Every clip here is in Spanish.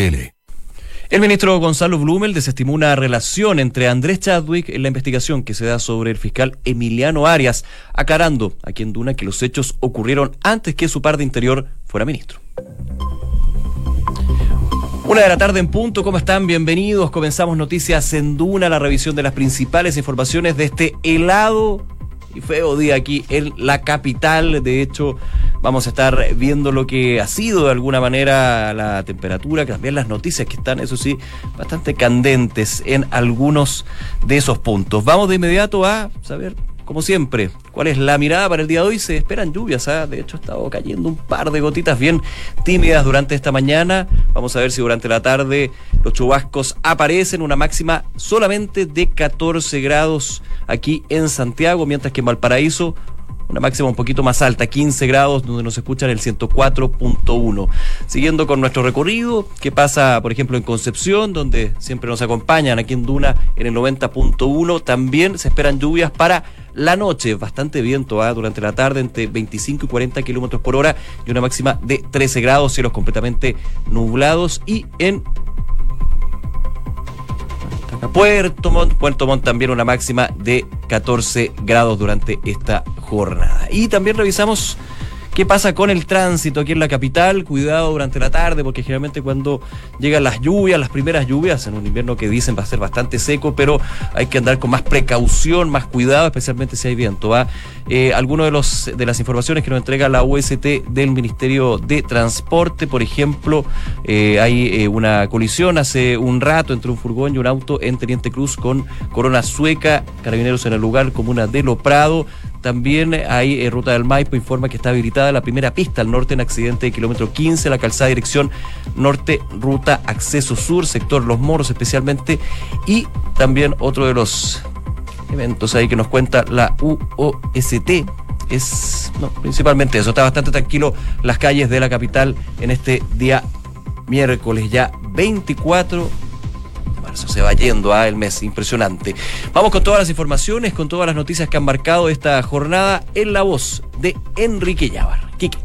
El ministro Gonzalo Blumel desestimó una relación entre Andrés Chadwick en la investigación que se da sobre el fiscal Emiliano Arias, aclarando aquí en Duna que los hechos ocurrieron antes que su par de interior fuera ministro. Una de la tarde en punto, ¿cómo están? Bienvenidos. Comenzamos noticias en Duna, la revisión de las principales informaciones de este helado y feo día aquí en la capital. De hecho, vamos a estar viendo lo que ha sido de alguna manera la temperatura, también las noticias que están, eso sí, bastante candentes en algunos de esos puntos. Vamos de inmediato a saber como siempre, ¿cuál es la mirada para el día de hoy? Se esperan lluvias, ¿ah? de hecho ha estado cayendo un par de gotitas bien tímidas durante esta mañana. Vamos a ver si durante la tarde los chubascos aparecen, una máxima solamente de 14 grados aquí en Santiago, mientras que en Valparaíso una máxima un poquito más alta, 15 grados, donde nos escuchan el 104.1. Siguiendo con nuestro recorrido, que pasa, por ejemplo, en Concepción, donde siempre nos acompañan aquí en Duna en el 90.1, también se esperan lluvias para la noche, bastante viento ¿ah? durante la tarde, entre 25 y 40 kilómetros por hora, y una máxima de 13 grados, cielos completamente nublados, y en Puerto Montt, Puerto Montt también una máxima de 14 grados durante esta jornada. Y también revisamos ¿Qué pasa con el tránsito aquí en la capital? Cuidado durante la tarde, porque generalmente cuando llegan las lluvias, las primeras lluvias, en un invierno que dicen va a ser bastante seco, pero hay que andar con más precaución, más cuidado, especialmente si hay viento. Eh, algunas de, los, de las informaciones que nos entrega la UST del Ministerio de Transporte, por ejemplo, eh, hay eh, una colisión hace un rato entre un furgón y un auto en Teniente Cruz con Corona Sueca, carabineros en el lugar, comuna de Lo Prado. También hay eh, Ruta del Maipo, informa que está habilitada la primera pista al norte en accidente de kilómetro 15, la calzada dirección norte, ruta acceso sur, sector Los Moros especialmente. Y también otro de los eventos ahí que nos cuenta la UOST es no, principalmente eso. Está bastante tranquilo las calles de la capital en este día miércoles ya 24 Se va yendo a ah, el mes, impresionante. Vamos con todas las informaciones, con todas las noticias que han marcado esta jornada en la voz de Enrique Llávar. Kiki.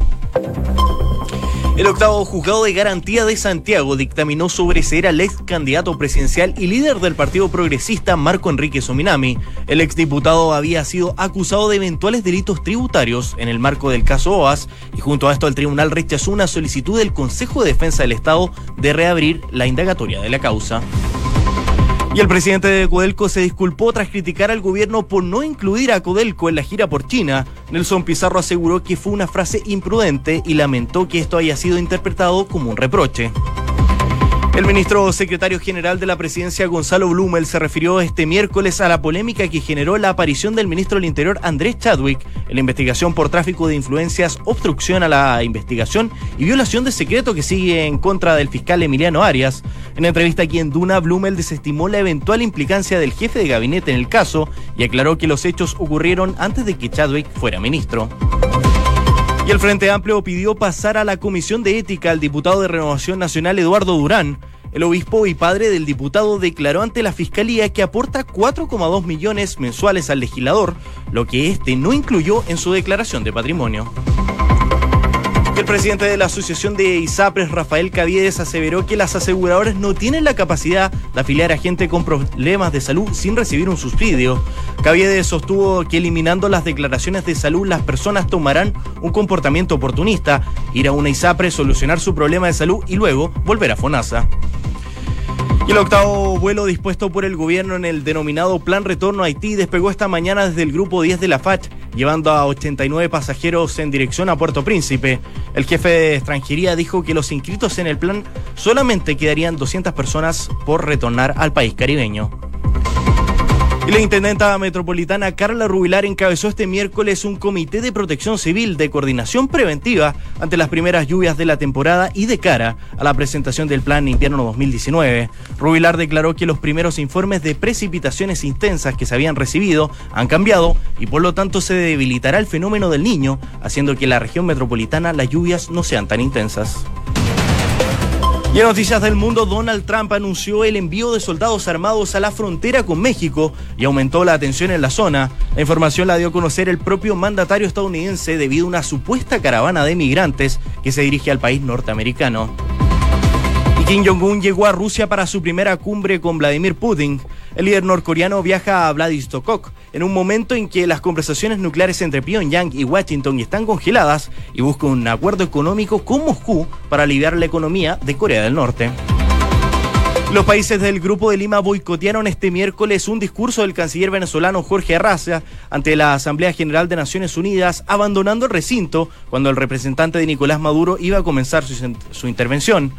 El octavo juzgado de garantía de Santiago dictaminó sobre ser al ex candidato presidencial y líder del Partido Progresista Marco Enrique Sominami. El exdiputado había sido acusado de eventuales delitos tributarios en el marco del caso OAS y junto a esto el tribunal rechazó una solicitud del Consejo de Defensa del Estado de reabrir la indagatoria de la causa. Y el presidente de Codelco se disculpó tras criticar al gobierno por no incluir a Codelco en la gira por China. Nelson Pizarro aseguró que fue una frase imprudente y lamentó que esto haya sido interpretado como un reproche. El ministro secretario general de la presidencia, Gonzalo Blumel, se refirió este miércoles a la polémica que generó la aparición del ministro del Interior, Andrés Chadwick, en la investigación por tráfico de influencias, obstrucción a la investigación y violación de secreto que sigue en contra del fiscal Emiliano Arias. En entrevista aquí en Duna, Blumel desestimó la eventual implicancia del jefe de gabinete en el caso y aclaró que los hechos ocurrieron antes de que Chadwick fuera ministro. Y el Frente Amplio pidió pasar a la Comisión de Ética al diputado de Renovación Nacional Eduardo Durán. El obispo y padre del diputado declaró ante la Fiscalía que aporta 4,2 millones mensuales al legislador, lo que este no incluyó en su declaración de patrimonio. El presidente de la Asociación de ISAPRES, Rafael Caviedes, aseveró que las aseguradoras no tienen la capacidad de afiliar a gente con problemas de salud sin recibir un subsidio. Caviedes sostuvo que eliminando las declaraciones de salud las personas tomarán un comportamiento oportunista, ir a una ISAPRES, solucionar su problema de salud y luego volver a FONASA. El octavo vuelo dispuesto por el gobierno en el denominado Plan Retorno a Haití despegó esta mañana desde el grupo 10 de la FACH, llevando a 89 pasajeros en dirección a Puerto Príncipe. El jefe de extranjería dijo que los inscritos en el plan solamente quedarían 200 personas por retornar al país caribeño. Y la intendenta metropolitana Carla Rubilar encabezó este miércoles un comité de protección civil de coordinación preventiva ante las primeras lluvias de la temporada y de cara a la presentación del plan invierno 2019. Rubilar declaró que los primeros informes de precipitaciones intensas que se habían recibido han cambiado y por lo tanto se debilitará el fenómeno del niño, haciendo que en la región metropolitana las lluvias no sean tan intensas. Y en noticias del mundo, Donald Trump anunció el envío de soldados armados a la frontera con México y aumentó la atención en la zona. La información la dio a conocer el propio mandatario estadounidense debido a una supuesta caravana de migrantes que se dirige al país norteamericano. Kim Jong-un llegó a Rusia para su primera cumbre con Vladimir Putin. El líder norcoreano viaja a Vladivostok en un momento en que las conversaciones nucleares entre Pyongyang y Washington están congeladas y busca un acuerdo económico con Moscú para aliviar la economía de Corea del Norte. Los países del Grupo de Lima boicotearon este miércoles un discurso del canciller venezolano Jorge Arracia ante la Asamblea General de Naciones Unidas, abandonando el recinto cuando el representante de Nicolás Maduro iba a comenzar su, su intervención.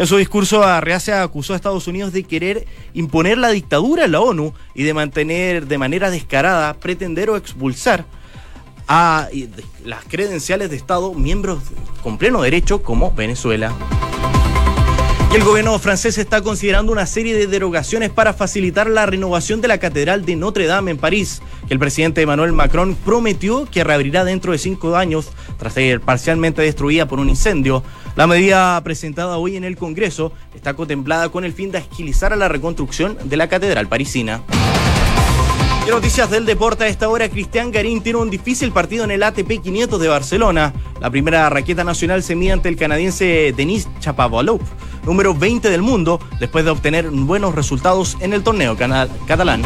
En su discurso, Arracia acusó a Estados Unidos de querer imponer la dictadura en la ONU y de mantener de manera descarada, pretender o expulsar a las credenciales de Estado miembros con pleno derecho como Venezuela. El gobierno francés está considerando una serie de derogaciones para facilitar la renovación de la Catedral de Notre Dame en París, que el presidente Emmanuel Macron prometió que reabrirá dentro de cinco años tras ser parcialmente destruida por un incendio. La medida presentada hoy en el Congreso está contemplada con el fin de agilizar a la reconstrucción de la Catedral parisina. Y noticias del deporte a esta hora, Cristian Garín tiene un difícil partido en el ATP 500 de Barcelona. La primera raqueta nacional se mide ante el canadiense Denis Chapovalov número 20 del mundo, después de obtener buenos resultados en el torneo catalán.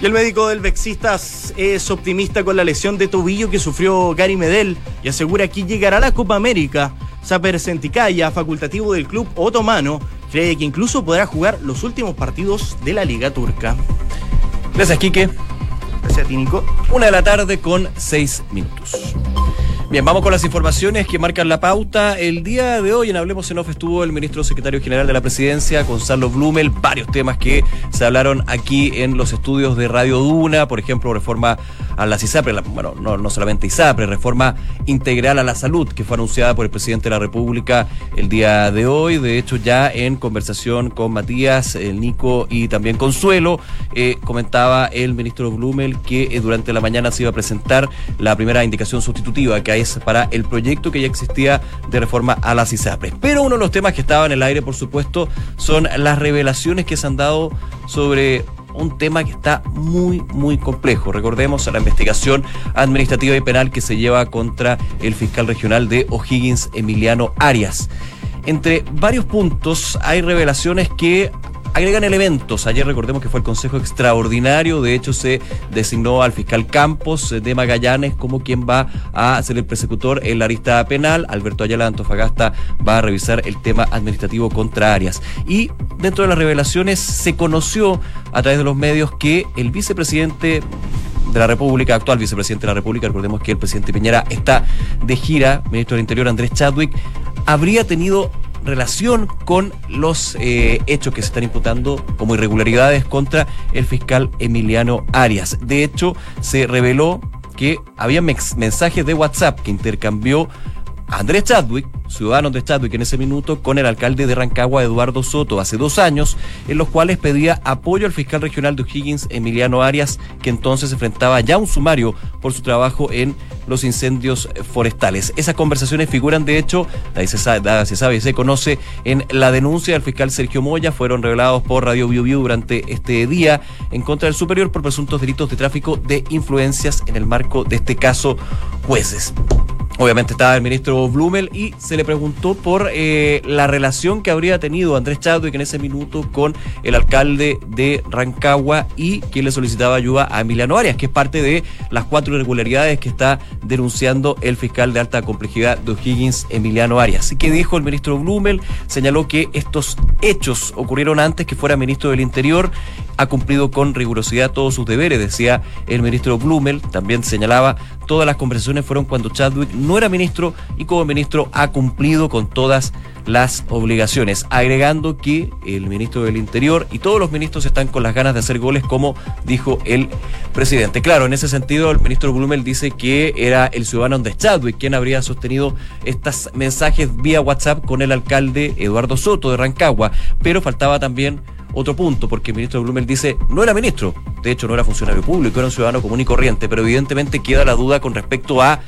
Y el médico del Bexista es optimista con la lesión de tobillo que sufrió Gary Medel y asegura que llegará a la Copa América. Saper Senticaya, facultativo del club otomano, cree que incluso podrá jugar los últimos partidos de la Liga Turca. Gracias, Quique. Gracias a ti, Nico. Una de la tarde con seis minutos. Bien, vamos con las informaciones que marcan la pauta. El día de hoy en Hablemos en Off estuvo el ministro secretario general de la presidencia, Gonzalo Blumel, varios temas que se hablaron aquí en los estudios de Radio Duna, por ejemplo, reforma a la CISAPRE, bueno, no, no solamente ISAPRE, reforma integral a la salud, que fue anunciada por el presidente de la República el día de hoy. De hecho, ya en conversación con Matías, el Nico y también Consuelo, eh, comentaba el ministro Blumel que eh, durante la mañana se iba a presentar la primera indicación sustitutiva que hay para el proyecto que ya existía de reforma a las ISAPRES. Pero uno de los temas que estaba en el aire, por supuesto, son las revelaciones que se han dado sobre un tema que está muy, muy complejo. Recordemos la investigación administrativa y penal que se lleva contra el fiscal regional de O'Higgins, Emiliano Arias. Entre varios puntos hay revelaciones que agregan elementos. Ayer recordemos que fue el Consejo Extraordinario, de hecho se designó al fiscal Campos de Magallanes como quien va a ser el persecutor en la arista penal. Alberto Ayala de Antofagasta va a revisar el tema administrativo contra Arias. Y dentro de las revelaciones se conoció a través de los medios que el vicepresidente de la República, actual vicepresidente de la República, recordemos que el presidente Piñera está de gira, ministro del Interior Andrés Chadwick, habría tenido relación con los eh, hechos que se están imputando como irregularidades contra el fiscal Emiliano Arias. De hecho, se reveló que había mensajes de WhatsApp que intercambió Andrés Chadwick, ciudadano de Chadwick en ese minuto, con el alcalde de Rancagua, Eduardo Soto, hace dos años, en los cuales pedía apoyo al fiscal regional de O'Higgins, Emiliano Arias, que entonces enfrentaba ya un sumario por su trabajo en los incendios forestales. Esas conversaciones figuran, de hecho, se sabe, se se conoce en la denuncia del fiscal Sergio Moya, fueron revelados por Radio Bio, durante este día en contra del superior por presuntos delitos de tráfico de influencias en el marco de este caso jueces. Obviamente estaba el ministro Blumel y se le preguntó por eh, la relación que habría tenido Andrés Chadwick en ese minuto con el alcalde de Rancagua y quien le solicitaba ayuda a Emiliano Arias, que es parte de las cuatro irregularidades que está denunciando el fiscal de alta complejidad de O'Higgins, Emiliano Arias. ¿Qué dijo el ministro Blumel? Señaló que estos hechos ocurrieron antes que fuera ministro del Interior ha cumplido con rigurosidad todos sus deberes, decía el ministro Blumel. También señalaba, todas las conversaciones fueron cuando Chadwick no era ministro y como ministro ha cumplido con todas las obligaciones, agregando que el ministro del Interior y todos los ministros están con las ganas de hacer goles, como dijo el presidente. Claro, en ese sentido, el ministro Blumel dice que era el ciudadano de Chadwick quien habría sostenido estos mensajes vía WhatsApp con el alcalde Eduardo Soto de Rancagua, pero faltaba también otro punto, porque el ministro Blumel dice, no era ministro, de hecho no era funcionario público, era un ciudadano común y corriente, pero evidentemente queda la duda con respecto a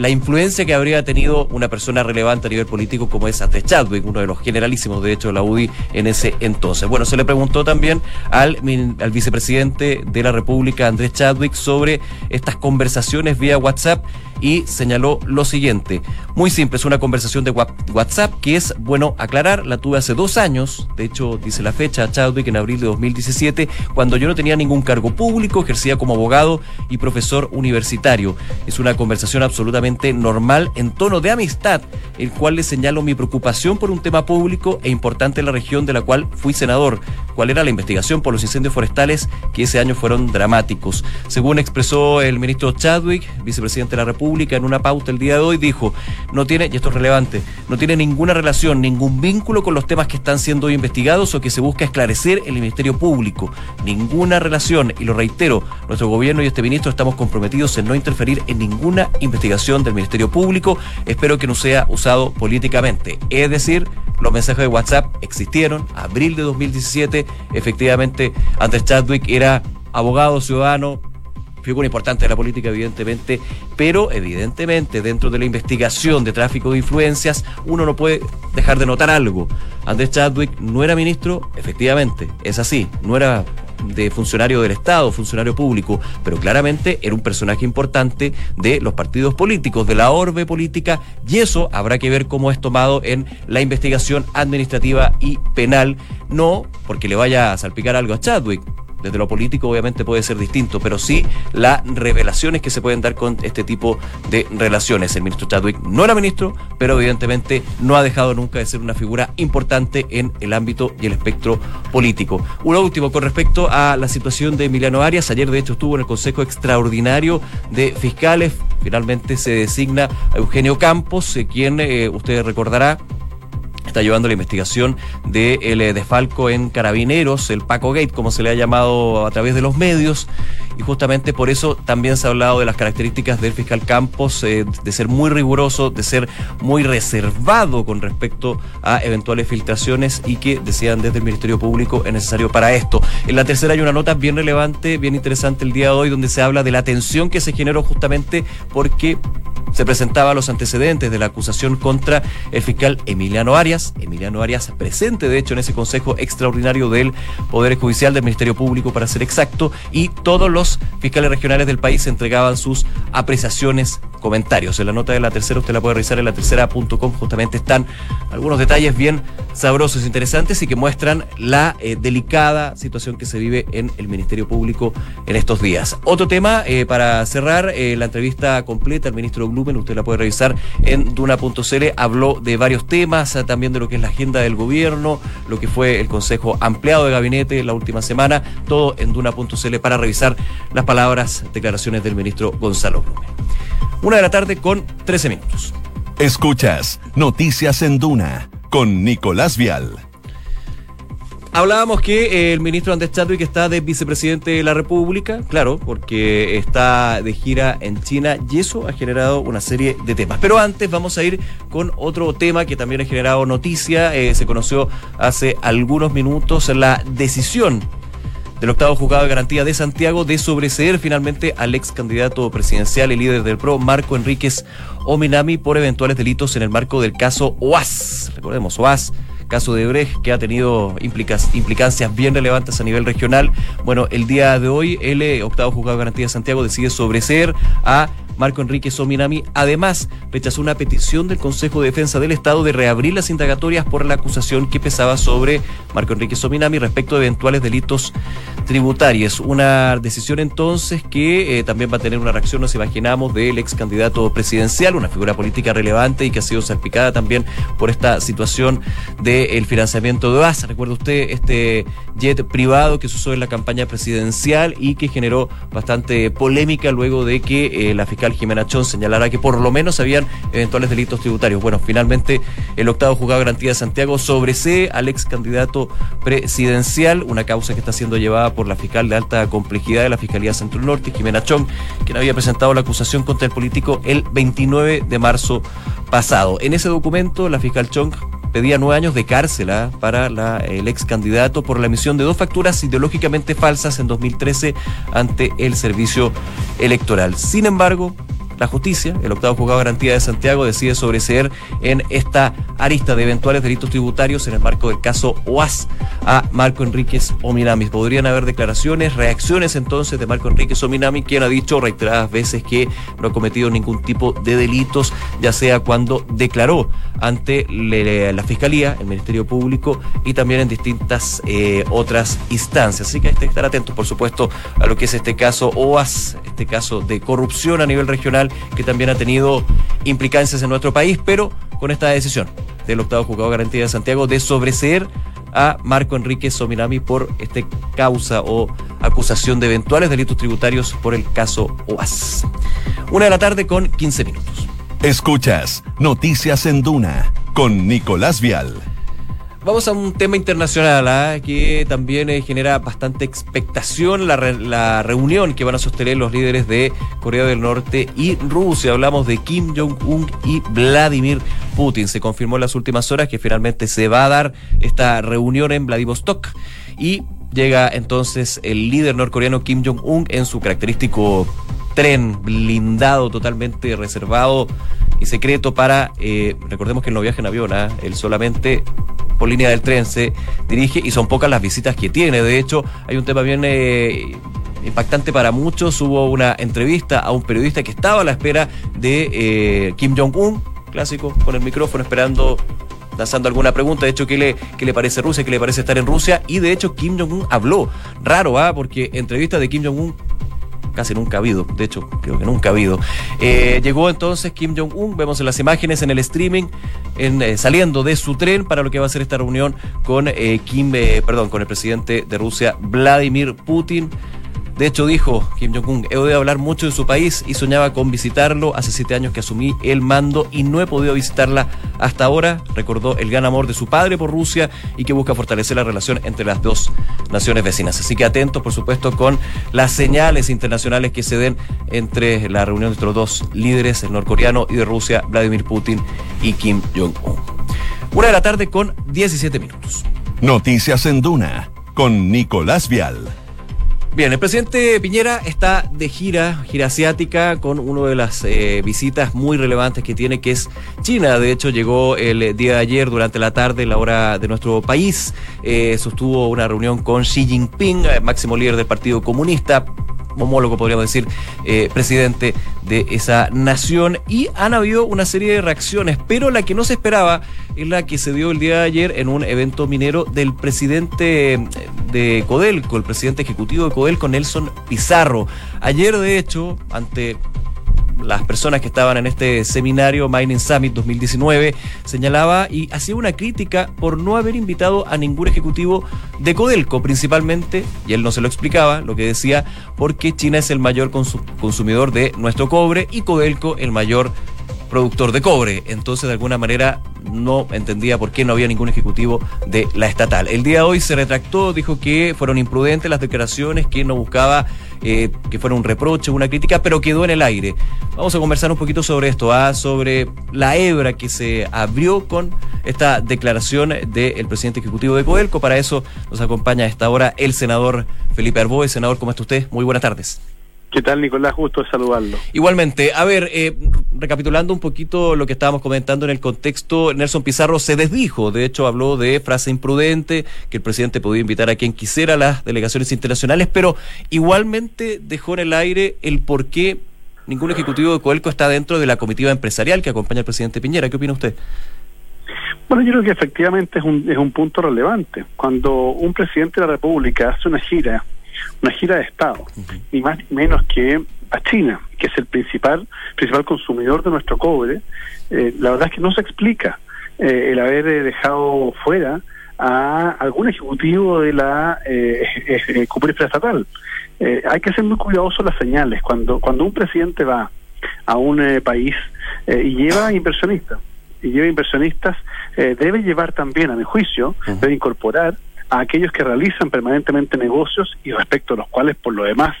la influencia que habría tenido una persona relevante a nivel político como es Andrés Chadwick, uno de los generalísimos de hecho de la UDI en ese entonces. Bueno, se le preguntó también al, al vicepresidente de la República, Andrés Chadwick, sobre estas conversaciones vía WhatsApp y señaló lo siguiente. Muy simple, es una conversación de WhatsApp que es bueno aclarar, la tuve hace dos años, de hecho dice la fecha, Chadwick en abril de 2017, cuando yo no tenía ningún cargo público, ejercía como abogado y profesor universitario. Es una conversación absolutamente normal en tono de amistad, el cual le señalo mi preocupación por un tema público e importante en la región de la cual fui senador, cuál era la investigación por los incendios forestales que ese año fueron dramáticos. Según expresó el ministro Chadwick, vicepresidente de la República, en una pauta el día de hoy dijo, no tiene, y esto es relevante, no tiene ninguna relación, ningún vínculo con los temas que están siendo investigados o que se busca esclarecer el Ministerio Público. Ninguna relación, y lo reitero, nuestro gobierno y este ministro estamos comprometidos en no interferir en ninguna investigación del Ministerio Público. Espero que no sea usado políticamente. Es decir, los mensajes de WhatsApp existieron, abril de 2017, efectivamente, Andrés Chadwick era abogado ciudadano, figura importante de la política, evidentemente, pero evidentemente dentro de la investigación de tráfico de influencias, uno no puede dejar de notar algo. Andrés Chadwick no era ministro, efectivamente, es así, no era de funcionario del Estado, funcionario público, pero claramente era un personaje importante de los partidos políticos, de la orbe política, y eso habrá que ver cómo es tomado en la investigación administrativa y penal, no porque le vaya a salpicar algo a Chadwick, desde lo político obviamente puede ser distinto, pero sí las revelaciones que se pueden dar con este tipo de relaciones. El ministro Chadwick no era ministro, pero evidentemente no ha dejado nunca de ser una figura importante en el ámbito y el espectro político. Un último con respecto a la situación de Emiliano Arias. Ayer de hecho estuvo en el Consejo Extraordinario de Fiscales. Finalmente se designa a Eugenio Campos, eh, quien eh, usted recordará está llevando la investigación del de eh, desfalco en Carabineros, el Paco Gate, como se le ha llamado a través de los medios, y justamente por eso también se ha hablado de las características del fiscal Campos, eh, de ser muy riguroso, de ser muy reservado con respecto a eventuales filtraciones y que decían desde el Ministerio Público es necesario para esto. En la tercera hay una nota bien relevante, bien interesante el día de hoy, donde se habla de la tensión que se generó justamente porque se presentaba los antecedentes de la acusación contra el fiscal Emiliano Arias. Emiliano Arias presente, de hecho, en ese Consejo Extraordinario del Poder Judicial del Ministerio Público, para ser exacto, y todos los fiscales regionales del país entregaban sus apreciaciones, comentarios. En la nota de la tercera, usted la puede revisar en la tercera.com, justamente están algunos detalles bien sabrosos, e interesantes y que muestran la eh, delicada situación que se vive en el Ministerio Público en estos días. Otro tema, eh, para cerrar, eh, la entrevista completa al ministro Blumen, usted la puede revisar en duna.cl, habló de varios temas, también de lo que es la agenda del gobierno, lo que fue el Consejo Ampliado de Gabinete la última semana, todo en duna.cl para revisar las palabras, declaraciones del ministro Gonzalo Blumen. Una de la tarde con 13 minutos. Escuchas Noticias en Duna con Nicolás Vial. Hablábamos que el ministro Andrés Chadwick está de vicepresidente de la República, claro, porque está de gira en China y eso ha generado una serie de temas. Pero antes vamos a ir con otro tema que también ha generado noticia. Eh, se conoció hace algunos minutos la decisión del octavo juzgado de garantía de Santiago de sobreseer finalmente al ex candidato presidencial y líder del PRO, Marco Enríquez Ominami, por eventuales delitos en el marco del caso OAS. Recordemos, OAS caso de Brecht, que ha tenido implicancias bien relevantes a nivel regional. Bueno, el día de hoy, el eh, octavo juzgado de garantía de Santiago decide sobreseer a Marco Enrique Sominami. Además, rechazó una petición del Consejo de Defensa del Estado de reabrir las indagatorias por la acusación que pesaba sobre Marco Enrique Sominami respecto de eventuales delitos tributarios. Una decisión entonces que eh, también va a tener una reacción, nos imaginamos, del ex candidato presidencial, una figura política relevante y que ha sido salpicada también por esta situación del financiamiento de OAS. Recuerda usted este jet privado que se usó en la campaña presidencial y que generó bastante polémica luego de que eh, la fiscal Jimena Chón señalará que por lo menos habían eventuales delitos tributarios. Bueno, finalmente el octavo juzgado de garantía de Santiago sobresee al ex candidato presidencial, una causa que está siendo llevada por la fiscal de alta complejidad de la Fiscalía Centro Norte, Jimena Chón, quien había presentado la acusación contra el político el 29 de marzo pasado. En ese documento, la fiscal Chong pedía nueve años de cárcel ¿ah? para el ex candidato por la emisión de dos facturas ideológicamente falsas en 2013 ante el servicio electoral. Sin embargo, la justicia, el octavo juzgado de garantía de Santiago, decide sobreseer en esta arista de eventuales delitos tributarios en el marco del caso OAS a Marco Enríquez Ominami. Podrían haber declaraciones, reacciones entonces de Marco Enríquez Ominami, quien ha dicho reiteradas veces que no ha cometido ningún tipo de delitos, ya sea cuando declaró ante la Fiscalía, el Ministerio Público y también en distintas eh, otras instancias. Así que hay que estar atentos, por supuesto, a lo que es este caso OAS, este caso de corrupción a nivel regional que también ha tenido implicancias en nuestro país, pero con esta decisión del octavo juzgado de garantía de Santiago de sobreseer a Marco Enrique Sominami por este causa o acusación de eventuales delitos tributarios por el caso OAS. Una de la tarde con 15 minutos. Escuchas Noticias en Duna con Nicolás Vial. Vamos a un tema internacional ¿ah? que también eh, genera bastante expectación, la, la, reunión que van a sostener los líderes de Corea del Norte y Rusia. Hablamos de Kim Jong-un y Vladimir Putin. Se confirmó en las últimas horas que finalmente se va a dar esta reunión en Vladivostok y llega entonces el líder norcoreano Kim Jong-un en su característico tren blindado totalmente reservado y secreto para, eh, recordemos que él no viaja en avión, ¿ah? él solamente por línea del tren se dirige y son pocas las visitas que tiene. De hecho, hay un tema bien eh, impactante para muchos. Hubo una entrevista a un periodista que estaba a la espera de eh, Kim Jong-un, clásico, con el micrófono esperando lanzando alguna pregunta, de hecho, ¿qué le, qué le parece Rusia? ¿Qué le parece estar en Rusia? Y de hecho, Kim Jong-un habló. Raro, ¿ah? Porque entrevista de Kim Jong-un casi nunca ha habido, de hecho creo que nunca ha habido. Eh, llegó entonces Kim Jong-un, vemos en las imágenes en el streaming, en, eh, saliendo de su tren para lo que va a ser esta reunión con eh, Kim, perdón, con el presidente de Rusia, Vladimir Putin. De hecho, dijo Kim Jong-un, he oído hablar mucho de su país y soñaba con visitarlo. Hace siete años que asumí el mando y no he podido visitarla hasta ahora. Recordó el gran amor de su padre por Rusia y que busca fortalecer la relación entre las dos naciones vecinas. Así que atentos, por supuesto, con las señales internacionales que se den entre la reunión de estos dos líderes, el norcoreano y de Rusia, Vladimir Putin y Kim Jong-un. Una de la tarde con 17 minutos. Noticias en Duna con Nicolás Vial. Bien, el presidente Piñera está de gira, gira asiática, con una de las eh, visitas muy relevantes que tiene, que es China. De hecho, llegó el día de ayer durante la tarde, la hora de nuestro país. Eh, sostuvo una reunión con Xi Jinping, eh, máximo líder del Partido Comunista homólogo, podríamos decir, eh, presidente de esa nación. Y han habido una serie de reacciones, pero la que no se esperaba es la que se dio el día de ayer en un evento minero del presidente eh, de Codelco, el presidente ejecutivo de Codelco, Nelson Pizarro. Ayer, de hecho, ante las personas que estaban en este seminario Mining Summit 2019, señalaba y hacía una crítica por no haber invitado a ningún ejecutivo de Codelco, principalmente, y él no se lo explicaba, lo que decía, porque China es el mayor consumidor de nuestro cobre y Codelco el mayor productor de cobre. Entonces, de alguna manera, no entendía por qué no había ningún ejecutivo de la estatal. El día de hoy se retractó, dijo que fueron imprudentes las declaraciones, que no buscaba eh, que fuera un reproche, una crítica, pero quedó en el aire. Vamos a conversar un poquito sobre esto, ¿ah? sobre la hebra que se abrió con esta declaración del presidente ejecutivo de Coelco. Para eso nos acompaña a esta hora el senador Felipe Arboe. Senador, ¿cómo está usted? Muy buenas tardes. ¿Qué tal, Nicolás? Gusto de saludarlo. Igualmente. A ver, eh, recapitulando un poquito lo que estábamos comentando en el contexto, Nelson Pizarro se desdijo. De hecho, habló de frase imprudente, que el presidente podía invitar a quien quisiera a las delegaciones internacionales, pero igualmente dejó en el aire el por qué ningún ejecutivo de Coelco está dentro de la comitiva empresarial que acompaña al presidente Piñera. ¿Qué opina usted? Bueno, yo creo que efectivamente es un, es un punto relevante. Cuando un presidente de la República hace una gira una gira de Estado, ni más ni menos que a China, que es el principal principal consumidor de nuestro cobre, eh, la verdad es que no se explica eh, el haber eh, dejado fuera a algún ejecutivo de la eh, eh, estatal. hay que ser muy cuidadoso las señales. Cuando, cuando un presidente va a un país y lleva inversionistas, y lleva inversionistas, debe llevar también, a mi juicio, debe incorporar a aquellos que realizan permanentemente negocios y respecto a los cuales, por lo demás,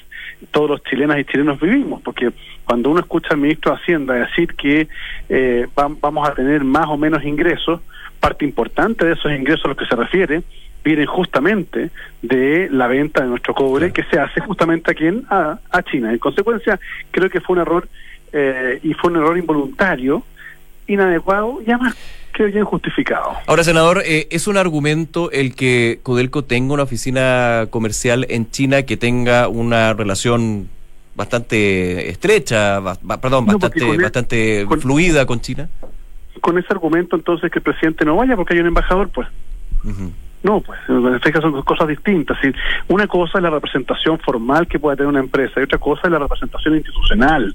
todos los chilenas y chilenos vivimos, porque cuando uno escucha al ministro de Hacienda decir que eh, vamos a tener más o menos ingresos, parte importante de esos ingresos a los que se refiere vienen justamente de la venta de nuestro cobre que se hace justamente aquí en a, a China. En consecuencia, creo que fue un error eh, y fue un error involuntario, inadecuado y además creo yo injustificado. Ahora, senador, eh, ¿es un argumento el que Codelco tenga una oficina comercial en China que tenga una relación bastante estrecha, perdón, bastante, bastante fluida con China? Con ese argumento entonces que el presidente no vaya porque hay un embajador, pues. No, pues en este son cosas distintas. Una cosa es la representación formal que puede tener una empresa y otra cosa es la representación institucional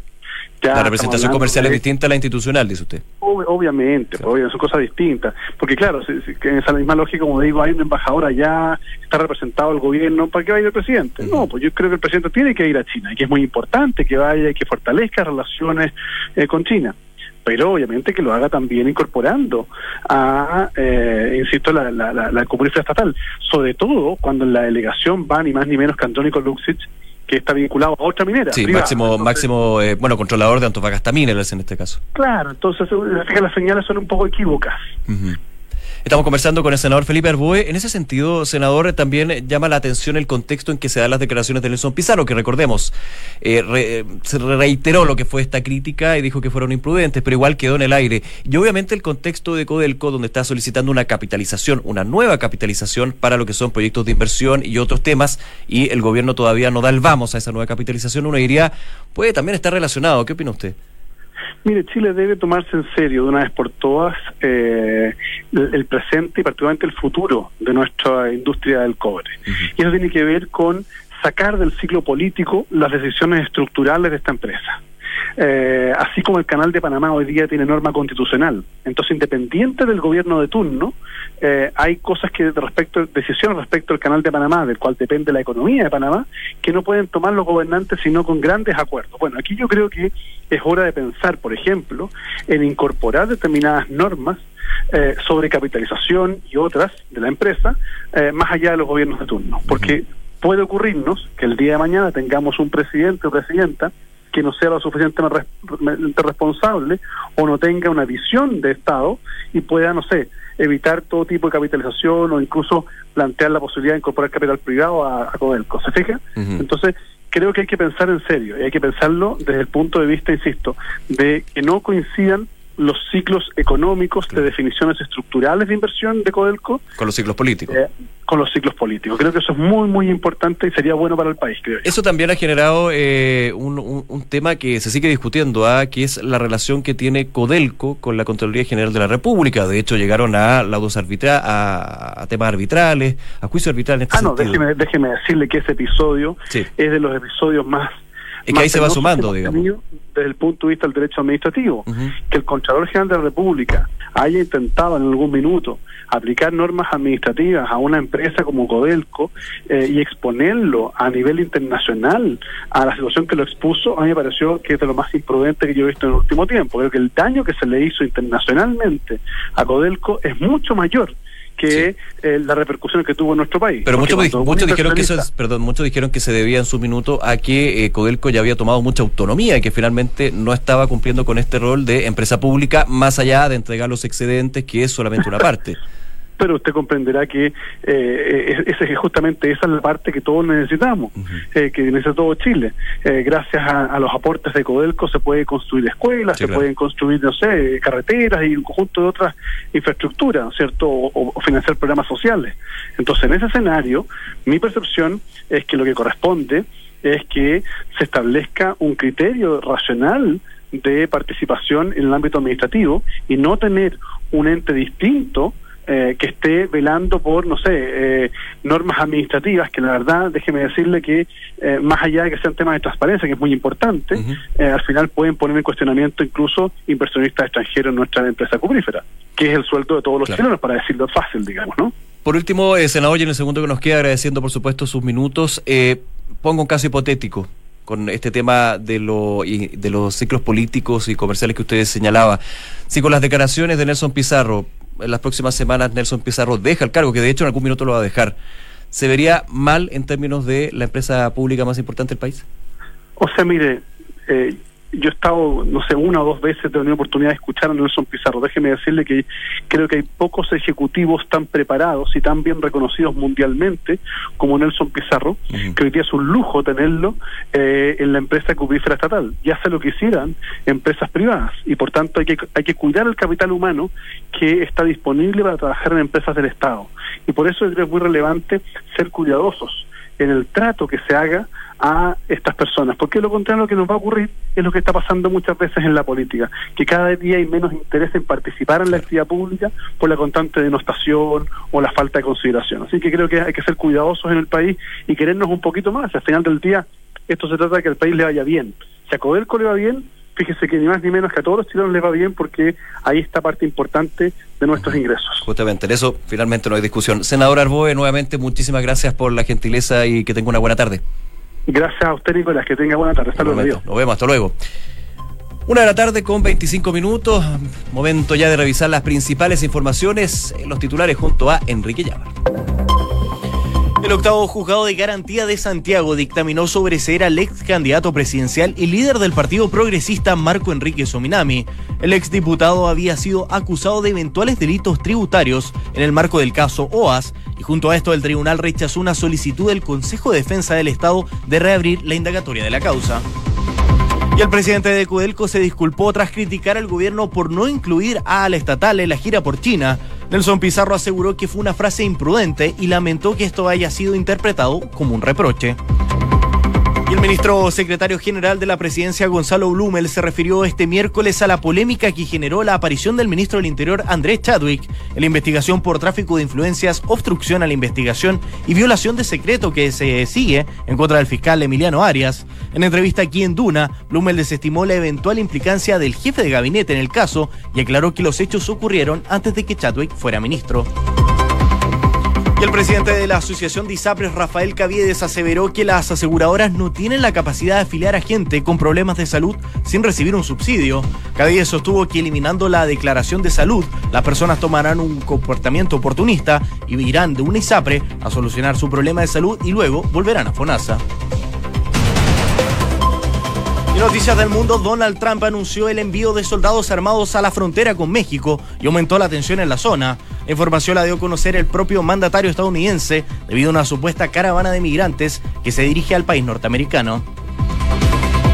la representación comercial es distinta a la institucional, dice usted. obviamente, pues, son cosas distintas. Porque claro, en esa misma lógica, como digo, hay un embajador allá, está representado el gobierno, ¿para qué vaya el presidente? No, pues yo creo que el presidente tiene que ir a China y que es muy importante que vaya y que fortalezca relaciones eh, con China pero obviamente que lo haga también incorporando a, eh, insisto, la, la, la, estatal, sobre todo cuando en la delegación va ni más ni menos que Andrónico Luxich, que está vinculado a otra minera. Sí, máximo, máximo eh, bueno, controlador de Antofagasta Minerals en este caso. Claro, entonces eh, las señales son un poco equívocas. Estamos conversando con el senador Felipe Arboe. En ese sentido, senador, también llama la atención el contexto en que se dan las declaraciones de Nelson Pizarro, que recordemos, eh, se reiteró lo que fue esta crítica y dijo que fueron imprudentes, pero igual quedó en el aire. Y obviamente el contexto de Codelco, donde está solicitando una capitalización, una nueva capitalización para lo que son proyectos de inversión y otros temas, y el gobierno todavía no da el vamos a esa nueva capitalización, uno diría, puede también estar relacionado. ¿Qué opina usted? Mire, Chile debe tomarse en serio de una vez por todas eh, el, presente y particularmente el futuro de nuestra industria del cobre. Y eso tiene que ver con sacar del ciclo político las decisiones estructurales de esta empresa. Eh, así como el Canal de Panamá hoy día tiene norma constitucional. Entonces, independiente del gobierno de turno, eh, hay cosas que respecto decisiones respecto al Canal de Panamá, del cual depende la economía de Panamá, que no pueden tomar los gobernantes sino con grandes acuerdos. Bueno, aquí yo creo que es hora de pensar, por ejemplo, en incorporar determinadas normas eh, sobre capitalización y otras de la empresa, eh, más allá de los gobiernos de turno, porque puede ocurrirnos que el día de mañana tengamos un presidente o presidenta que no sea lo suficientemente responsable o no tenga una visión de Estado y pueda, no sé, evitar todo tipo de capitalización o incluso plantear la posibilidad de incorporar capital privado a, a Codelco. ¿Se fija? Entonces, creo que hay que pensar en serio y hay que pensarlo desde el punto de vista, insisto, de que no coincidan los ciclos económicos de definiciones estructurales de inversión de Codelco. Con los ciclos políticos. Eh, con los ciclos políticos. Creo que eso es muy, muy importante y sería bueno para el país, creo. Eso también ha generado eh, un, un, tema que se sigue discutiendo, ¿ah? que es la relación que tiene Codelco con la Contraloría General de la República. De hecho, llegaron a laudos arbitra a, temas arbitrales, a juicio arbitral en este Ah, no, déjeme, déjeme decirle que ese episodio es de los episodios más es que ahí se va sumando, digamos. Desde el punto de vista del derecho administrativo, que el Contralor General de la República haya intentado en algún minuto aplicar normas administrativas a una empresa como Codelco eh, y exponerlo a nivel internacional a la situación que lo expuso, a mí me pareció que es de lo más imprudente que yo he visto en el último tiempo. Creo que el daño que se le hizo internacionalmente a Codelco es mucho mayor que eh, la repercusión que tuvo en nuestro país. Pero muchos, dijeron que eso perdón, muchos dijeron que se debía en su minuto a que eh, Codelco ya había tomado mucha autonomía y que finalmente no estaba cumpliendo con este rol de empresa pública más allá de entregar los excedentes, que es solamente una parte. pero usted comprenderá que eh, es, justamente esa es la parte que todos necesitamos, eh, que necesita todo Chile. Eh, gracias a, los aportes de Codelco se puede construir escuelas, se pueden construir, no sé, carreteras y un conjunto de otras infraestructuras, ¿cierto? O, o, financiar programas sociales. Entonces, en ese escenario, mi percepción es que lo que corresponde es que se establezca un criterio racional de participación en el ámbito administrativo y no tener un ente distinto eh, que esté velando por, no sé, eh, normas administrativas, que la verdad, déjeme decirle que eh, más allá de que sean temas de transparencia, que es muy importante, al final pueden poner en cuestionamiento incluso inversionistas extranjeros en nuestra empresa cuprífera, que es el sueldo de todos los chilenos, para decirlo fácil, digamos, ¿no? Por último, senador, y en el segundo que nos queda, agradeciendo por supuesto sus minutos, pongo un caso hipotético con este tema de, lo, de los ciclos políticos y comerciales que ustedes señalaba. Si con las declaraciones de Nelson Pizarro en las próximas semanas Nelson Pizarro deja el cargo, que de hecho en algún minuto lo va a dejar, ¿se vería mal en términos de la empresa pública más importante del país? O sea, mire, eh, yo he estado, no sé, una o dos veces he tenido oportunidad de escuchar a Nelson Pizarro. Déjeme decirle que creo que hay pocos ejecutivos tan preparados y tan bien reconocidos mundialmente como Nelson Pizarro, que hoy día es un lujo tenerlo eh, en la empresa cubrífera estatal. Ya sea lo que hicieran empresas privadas y por tanto hay que, hay que cuidar el capital humano que está disponible para trabajar en empresas del Estado. Y por eso es muy relevante ser cuidadosos en el trato que se haga a estas personas, porque lo contrario que nos va a ocurrir es lo que está pasando muchas veces en la política, que cada día hay menos interés en participar en la actividad pública por la constante denostación o la falta de consideración. Así que creo que hay que ser cuidadosos en el país y querernos un poquito más. Al final del día, esto se trata de que al país le vaya bien. Si a Codelco le va bien, fíjese que ni más ni menos que a todos los chilenos les va bien porque ahí está parte importante de nuestros ingresos. Justamente, en eso finalmente no hay discusión. Senador Arboe, nuevamente muchísimas gracias por la gentileza y que tenga una buena tarde. Gracias a usted, Nicolás, que tenga buena tarde. Hasta luego. Nos vemos, hasta luego. Una de la tarde con 25 minutos, momento ya de revisar las principales informaciones en los titulares junto a Enrique Llama. El octavo juzgado de garantía de Santiago dictaminó sobreseer al ex candidato presidencial y líder del Partido Progresista Marco Enrique Sominami. El exdiputado había sido acusado de eventuales delitos tributarios en el marco del caso OAS y junto a esto el tribunal rechazó una solicitud del Consejo de Defensa del Estado de reabrir la indagatoria de la causa. Y el presidente de Cudelco se disculpó tras criticar al gobierno por no incluir a la estatal en la gira por China. Nelson Pizarro aseguró que fue una frase imprudente y lamentó que esto haya sido interpretado como un reproche. Y el ministro secretario general de la presidencia, Gonzalo Blumel, se refirió este miércoles a la polémica que generó la aparición del ministro del Interior, Andrés Chadwick, en la investigación por tráfico de influencias, obstrucción a la investigación y violación de secreto que se sigue en contra del fiscal Emiliano Arias. En entrevista aquí en Duna, Blumel desestimó la eventual implicancia del jefe de gabinete en el caso y aclaró que los hechos ocurrieron antes de que Chadwick fuera ministro. Y el presidente de la Asociación de ISAPRES, Rafael Caviedes, aseveró que las aseguradoras no tienen la capacidad de afiliar a gente con problemas de salud sin recibir un subsidio. Caviedes sostuvo que eliminando la declaración de salud, las personas tomarán un comportamiento oportunista y irán de una ISAPRE a solucionar su problema de salud y luego volverán a FONASA. Y noticias del mundo, Donald Trump anunció el envío de soldados armados a la frontera con México y aumentó la tensión en la zona. La información la dio a conocer el propio mandatario estadounidense debido a una supuesta caravana de migrantes que se dirige al país norteamericano.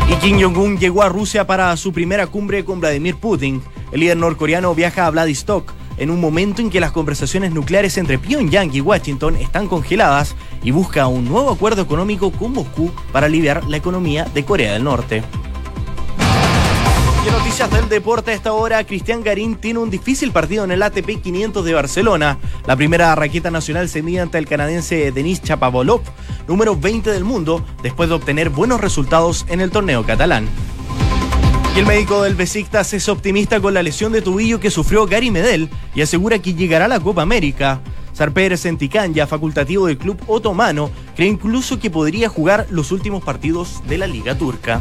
Y Kim Jong-un llegó a Rusia para su primera cumbre con Vladimir Putin. El líder norcoreano viaja a Vladivostok en un momento en que las conversaciones nucleares entre Pyongyang y Washington están congeladas y busca un nuevo acuerdo económico con Moscú para aliviar la economía de Corea del Norte. Y noticias del deporte a esta hora, Cristian Garín tiene un difícil partido en el ATP 500 de Barcelona. La primera raqueta nacional se mide ante el canadiense Denis Chapavolov, número 20 del mundo, después de obtener buenos resultados en el torneo catalán. Y el médico del Besiktas es optimista con la lesión de tubillo que sufrió Gary Medel y asegura que llegará a la Copa América. Sarper ya facultativo del club otomano, cree incluso que podría jugar los últimos partidos de la Liga Turca.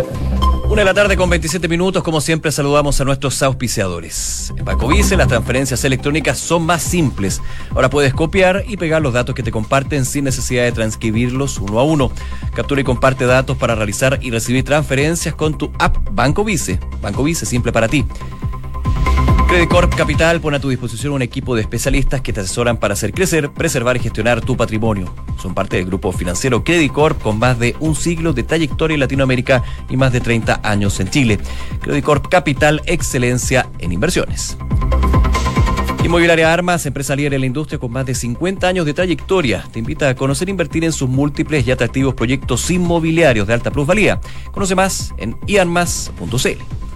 Una de la tarde con 27 minutos, como siempre saludamos a nuestros auspiciadores. En Banco Vice las transferencias electrónicas son más simples. Ahora puedes copiar y pegar los datos que te comparten sin necesidad de transcribirlos uno a uno. Captura y comparte datos para realizar y recibir transferencias con tu app Banco Vice. Banco Vice, simple para ti. Credit Corp Capital pone a tu disposición un equipo de especialistas que te asesoran para hacer crecer, preservar y gestionar tu patrimonio. Son parte del grupo financiero Credit Corp con más de un siglo de trayectoria en Latinoamérica y más de 30 años en Chile. Credit Corp Capital, excelencia en inversiones. Inmobiliaria Armas, empresa líder en la industria con más de 50 años de trayectoria, te invita a conocer e invertir en sus múltiples y atractivos proyectos inmobiliarios de alta plusvalía. Conoce más en iarmas.cl.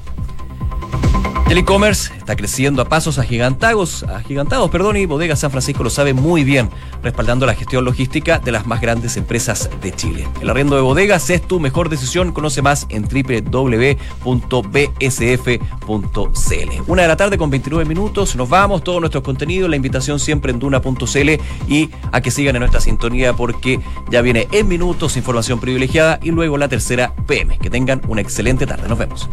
El e-commerce está creciendo a pasos agigantados, agigantados, perdón, y Bodega San Francisco lo sabe muy bien, respaldando la gestión logística de las más grandes empresas de Chile. El arriendo de bodegas es tu mejor decisión. Conoce más en www.bsf.cl. Una de la tarde con 29 minutos. Nos vamos. Todo nuestro contenido, la invitación siempre en duna.cl y a que sigan en nuestra sintonía porque ya viene en minutos información privilegiada y luego la tercera PM. Que tengan una excelente tarde. Nos vemos.